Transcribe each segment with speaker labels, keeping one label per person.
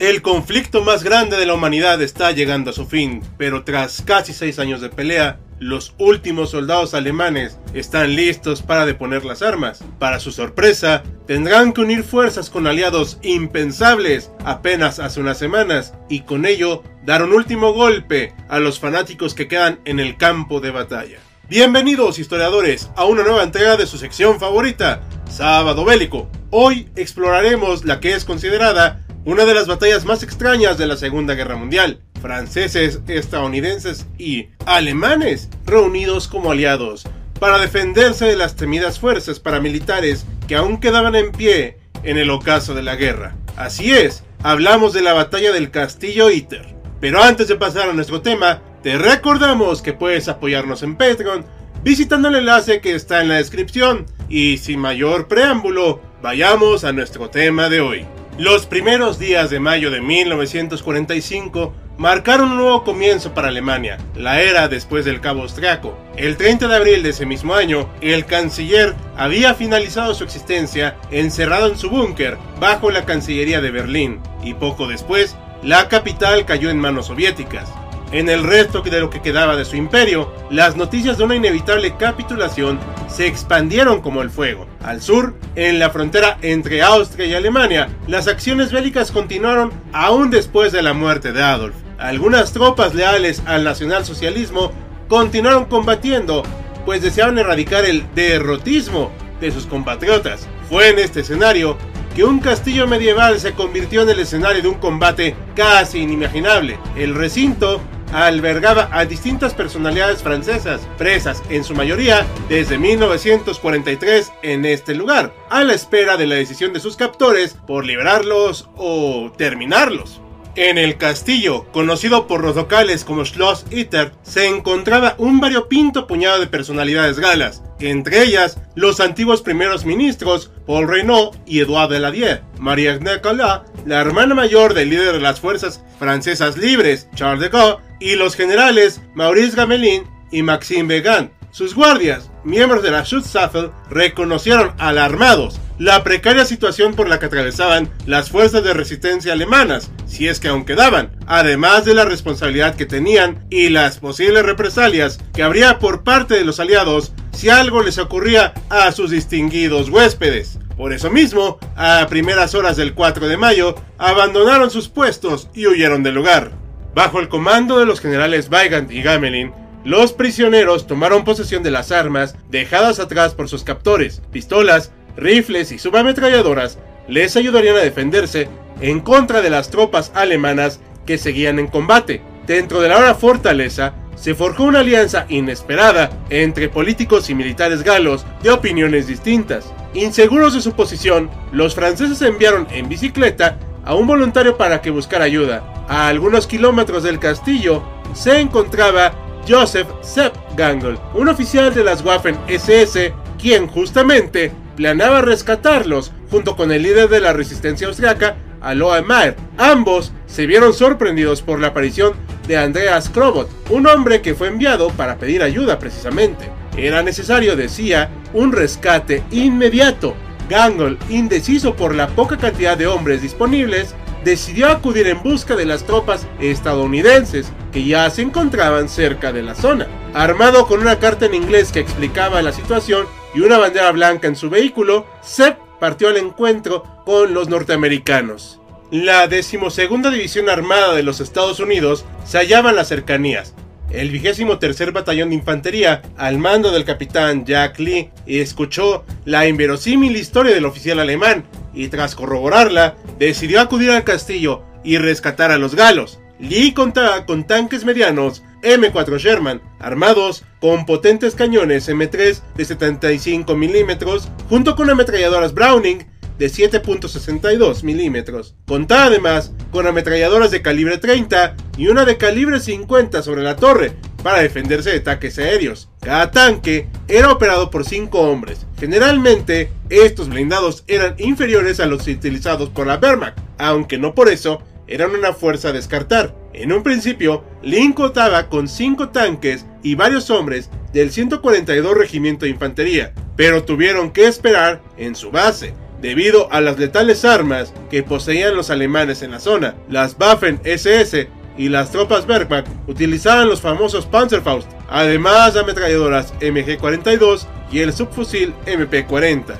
Speaker 1: El conflicto más grande de la humanidad está llegando a su fin, pero tras casi seis años de pelea, los últimos soldados alemanes están listos para deponer las armas. Para su sorpresa, tendrán que unir fuerzas con aliados impensables apenas hace unas semanas y con ello dar un último golpe a los fanáticos que quedan en el campo de batalla. Bienvenidos historiadores a una nueva entrega de su sección favorita, Sábado Bélico. Hoy exploraremos la que es considerada una de las batallas más extrañas de la Segunda Guerra Mundial. Franceses, estadounidenses y alemanes reunidos como aliados para defenderse de las temidas fuerzas paramilitares que aún quedaban en pie en el ocaso de la guerra. Así es, hablamos de la batalla del Castillo Iter. Pero antes de pasar a nuestro tema, te recordamos que puedes apoyarnos en Patreon visitando el enlace que está en la descripción. Y sin mayor preámbulo, vayamos a nuestro tema de hoy. Los primeros días de mayo de 1945 marcaron un nuevo comienzo para Alemania, la era después del cabo austriaco. El 30 de abril de ese mismo año, el canciller había finalizado su existencia encerrado en su búnker bajo la Cancillería de Berlín, y poco después, la capital cayó en manos soviéticas. En el resto de lo que quedaba de su imperio, las noticias de una inevitable capitulación se expandieron como el fuego. Al sur, en la frontera entre Austria y Alemania, las acciones bélicas continuaron aún después de la muerte de Adolf. Algunas tropas leales al nacionalsocialismo continuaron combatiendo, pues deseaban erradicar el derrotismo de sus compatriotas. Fue en este escenario que un castillo medieval se convirtió en el escenario de un combate casi inimaginable. El recinto albergaba a distintas personalidades francesas, presas en su mayoría desde 1943 en este lugar, a la espera de la decisión de sus captores por liberarlos o terminarlos. En el castillo, conocido por los locales como Schloss Itter, se encontraba un variopinto puñado de personalidades galas, entre ellas los antiguos primeros ministros Paul Reynaud y Edouard Daladier, Marie Nicolas, la hermana mayor del líder de las fuerzas francesas libres, Charles de Gaulle, y los generales Maurice Gamelin y Maxime Began. Sus guardias, miembros de la Schutzstaffel, reconocieron alarmados la precaria situación por la que atravesaban las fuerzas de resistencia alemanas, si es que aún quedaban, además de la responsabilidad que tenían y las posibles represalias que habría por parte de los aliados si algo les ocurría a sus distinguidos huéspedes. Por eso mismo, a primeras horas del 4 de mayo, abandonaron sus puestos y huyeron del lugar. Bajo el comando de los generales Weigand y Gamelin, los prisioneros tomaron posesión de las armas dejadas atrás por sus captores. Pistolas, rifles y subametralladoras les ayudarían a defenderse en contra de las tropas alemanas que seguían en combate. Dentro de la ahora fortaleza se forjó una alianza inesperada entre políticos y militares galos de opiniones distintas. Inseguros de su posición, los franceses enviaron en bicicleta a un voluntario para que buscara ayuda. A algunos kilómetros del castillo se encontraba Joseph Sepp Gangl, un oficial de las Waffen SS, quien justamente planeaba rescatarlos junto con el líder de la resistencia austriaca, Aloe Maer. Ambos se vieron sorprendidos por la aparición de Andreas Krobot, un hombre que fue enviado para pedir ayuda precisamente. Era necesario, decía, un rescate inmediato, Gangle, indeciso por la poca cantidad de hombres disponibles, decidió acudir en busca de las tropas estadounidenses que ya se encontraban cerca de la zona. Armado con una carta en inglés que explicaba la situación y una bandera blanca en su vehículo, Sepp partió al encuentro con los norteamericanos. La decimosegunda División Armada de los Estados Unidos se hallaba en las cercanías, el vigésimo tercer batallón de infantería, al mando del capitán Jack Lee, escuchó la inverosímil historia del oficial alemán y tras corroborarla, decidió acudir al castillo y rescatar a los galos. Lee contaba con tanques medianos M4 Sherman, armados con potentes cañones M3 de 75 milímetros, junto con ametralladoras Browning de 7.62 milímetros. Contaba además con ametralladoras de calibre 30 y una de calibre 50 sobre la torre para defenderse de ataques aéreos. Cada tanque era operado por 5 hombres. Generalmente, estos blindados eran inferiores a los utilizados por la Wehrmacht, aunque no por eso eran una fuerza a descartar. En un principio, Lin contaba con 5 tanques y varios hombres del 142 Regimiento de Infantería, pero tuvieron que esperar en su base, debido a las letales armas que poseían los alemanes en la zona. Las Waffen SS y las tropas Wehrmacht utilizaban los famosos Panzerfaust, además de ametralladoras MG-42 y el subfusil MP-40.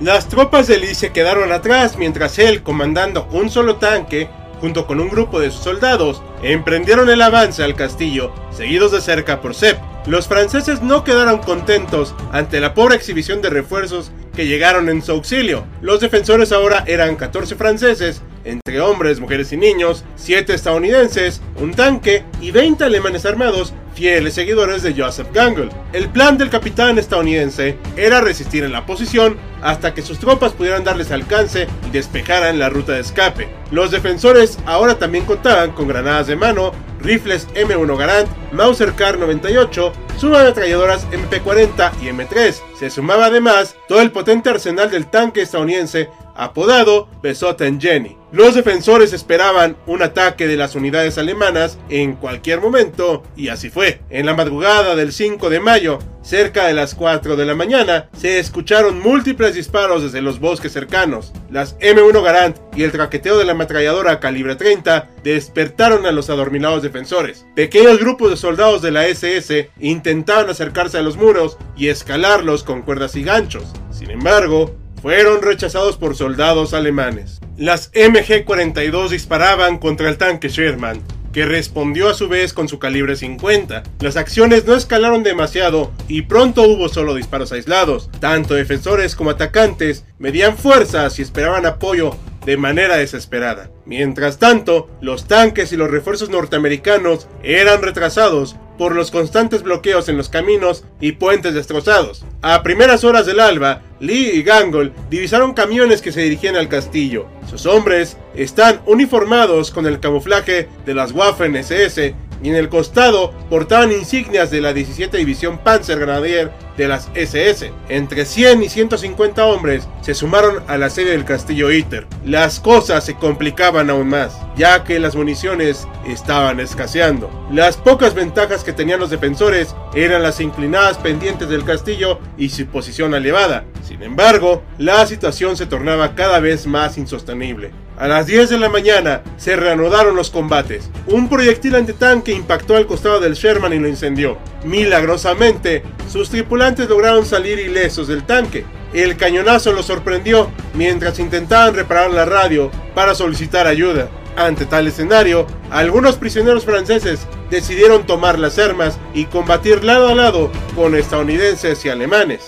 Speaker 1: Las tropas de Lee se quedaron atrás mientras él, comandando un solo tanque, junto con un grupo de sus soldados, emprendieron el avance al castillo, seguidos de cerca por Sepp. Los franceses no quedaron contentos ante la pobre exhibición de refuerzos que llegaron en su auxilio. Los defensores ahora eran 14 franceses, entre hombres, mujeres y niños, 7 estadounidenses, un tanque y 20 alemanes armados fieles seguidores de Joseph Gangle. El plan del capitán estadounidense era resistir en la posición hasta que sus tropas pudieran darles alcance y despejaran la ruta de escape. Los defensores ahora también contaban con granadas de mano, rifles M1 Garand, Mauser Kar 98, subametralladoras MP40 y M3. Se sumaba además todo el potente arsenal del tanque estadounidense apodado Besotten Jenny. Los defensores esperaban un ataque de las unidades alemanas en cualquier momento, y así fue. En la madrugada del 5 de mayo, cerca de las 4 de la mañana, se escucharon múltiples disparos desde los bosques cercanos. Las M1 Garand y el traqueteo de la ametralladora calibre 30 despertaron a los adormilados defensores. Pequeños grupos de soldados de la SS intentaban acercarse a los muros y escalarlos con cuerdas y ganchos. Sin embargo, fueron rechazados por soldados alemanes. Las MG-42 disparaban contra el tanque Sherman, que respondió a su vez con su calibre 50. Las acciones no escalaron demasiado y pronto hubo solo disparos aislados. Tanto defensores como atacantes medían fuerzas y esperaban apoyo de manera desesperada. Mientras tanto, los tanques y los refuerzos norteamericanos eran retrasados por los constantes bloqueos en los caminos y puentes destrozados. A primeras horas del alba, Lee y Gangle divisaron camiones que se dirigían al castillo. Sus hombres están uniformados con el camuflaje de las Waffen SS y en el costado portaban insignias de la 17 División Panzer Grenadier de las SS. Entre 100 y 150 hombres se sumaron a la sede del castillo Iter. Las cosas se complicaban aún más, ya que las municiones estaban escaseando. Las pocas ventajas que tenían los defensores eran las inclinadas pendientes del castillo y su posición elevada. Sin embargo, la situación se tornaba cada vez más insostenible. A las 10 de la mañana se reanudaron los combates. Un proyectil antitanque impactó al costado del Sherman y lo incendió. Milagrosamente, sus tripulantes lograron salir ilesos del tanque. El cañonazo los sorprendió mientras intentaban reparar la radio para solicitar ayuda. Ante tal escenario, algunos prisioneros franceses decidieron tomar las armas y combatir lado a lado con estadounidenses y alemanes.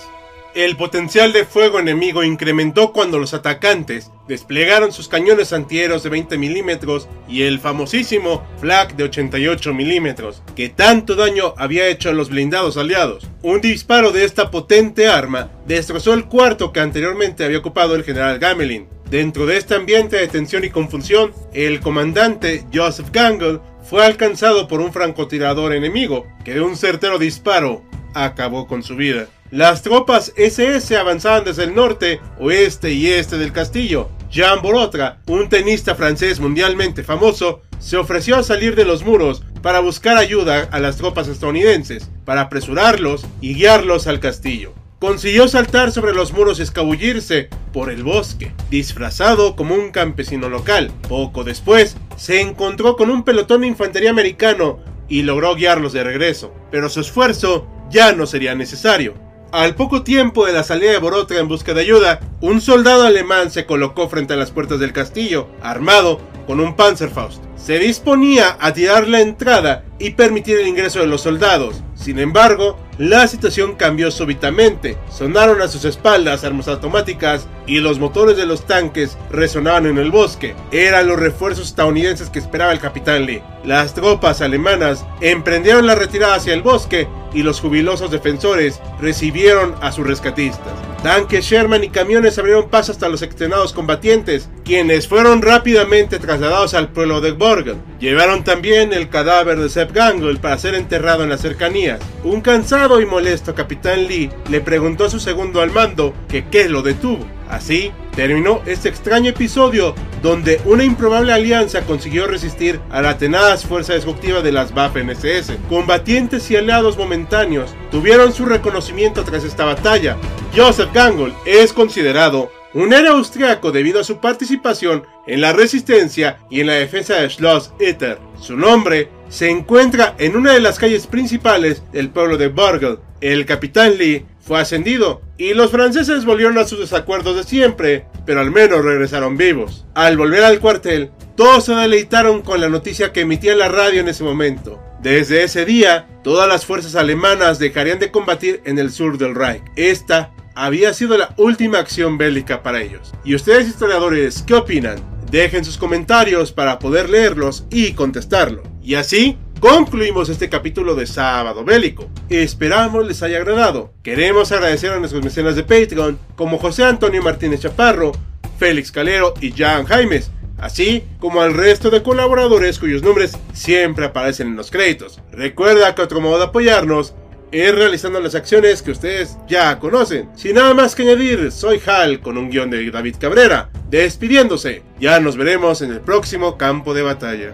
Speaker 1: El potencial de fuego enemigo incrementó cuando los atacantes desplegaron sus cañones antiaéreos de 20 milímetros y el famosísimo Flak de 88 milímetros, que tanto daño había hecho a los blindados aliados. Un disparo de esta potente arma destrozó el cuarto que anteriormente había ocupado el general Gamelin. Dentro de este ambiente de tensión y confusión, el comandante Joseph Gangle fue alcanzado por un francotirador enemigo, que de un certero disparo acabó con su vida. Las tropas SS avanzaban desde el norte, oeste y este del castillo. Jean Borotra, un tenista francés mundialmente famoso, se ofreció a salir de los muros para buscar ayuda a las tropas estadounidenses, para apresurarlos y guiarlos al castillo. Consiguió saltar sobre los muros y escabullirse por el bosque, disfrazado como un campesino local. Poco después, se encontró con un pelotón de infantería americano y logró guiarlos de regreso, pero su esfuerzo ya no sería necesario. Al poco tiempo de la salida de Borotra en busca de ayuda, un soldado alemán se colocó frente a las puertas del castillo, armado con un Panzerfaust. Se disponía a tirar la entrada y permitir el ingreso de los soldados. Sin embargo, la situación cambió súbitamente. Sonaron a sus espaldas armas automáticas y los motores de los tanques resonaban en el bosque. Eran los refuerzos estadounidenses que esperaba el capitán Lee. Las tropas alemanas emprendieron la retirada hacia el bosque y los jubilosos defensores recibieron a sus rescatistas. Tanques Sherman y camiones abrieron paso hasta los extenuados combatientes, quienes fueron rápidamente trasladados al pueblo de Borgen. Llevaron también el cadáver de Sepp Gangle para ser enterrado en las cercanías. Un cansado y molesto capitán Lee le preguntó a su segundo al mando que qué lo detuvo. Así terminó este extraño episodio donde una improbable alianza consiguió resistir a la tenaz fuerza destructiva de las Waffen-SS. Combatientes y aliados momentáneos tuvieron su reconocimiento tras esta batalla. Joseph Gangol es considerado un héroe austriaco debido a su participación en la resistencia y en la defensa de Schloss Itter. Su nombre se encuentra en una de las calles principales del pueblo de Borgel. El capitán Lee fue ascendido y los franceses volvieron a sus desacuerdos de siempre, pero al menos regresaron vivos. Al volver al cuartel, todos se deleitaron con la noticia que emitía la radio en ese momento. Desde ese día, todas las fuerzas alemanas dejarían de combatir en el sur del Reich. Esta había sido la última acción bélica para ellos. ¿Y ustedes historiadores qué opinan? Dejen sus comentarios para poder leerlos y contestarlo. Y así concluimos este capítulo de Sábado Bélico. Esperamos les haya agradado. Queremos agradecer a nuestros mecenas de Patreon como José Antonio Martínez Chaparro, Félix Calero y Jan Jaimes, así como al resto de colaboradores cuyos nombres siempre aparecen en los créditos. Recuerda que otro modo de apoyarnos es realizando las acciones que ustedes ya conocen. Sin nada más que añadir, soy Hal con un guion de David Cabrera, despidiéndose. Ya nos veremos en el próximo campo de batalla.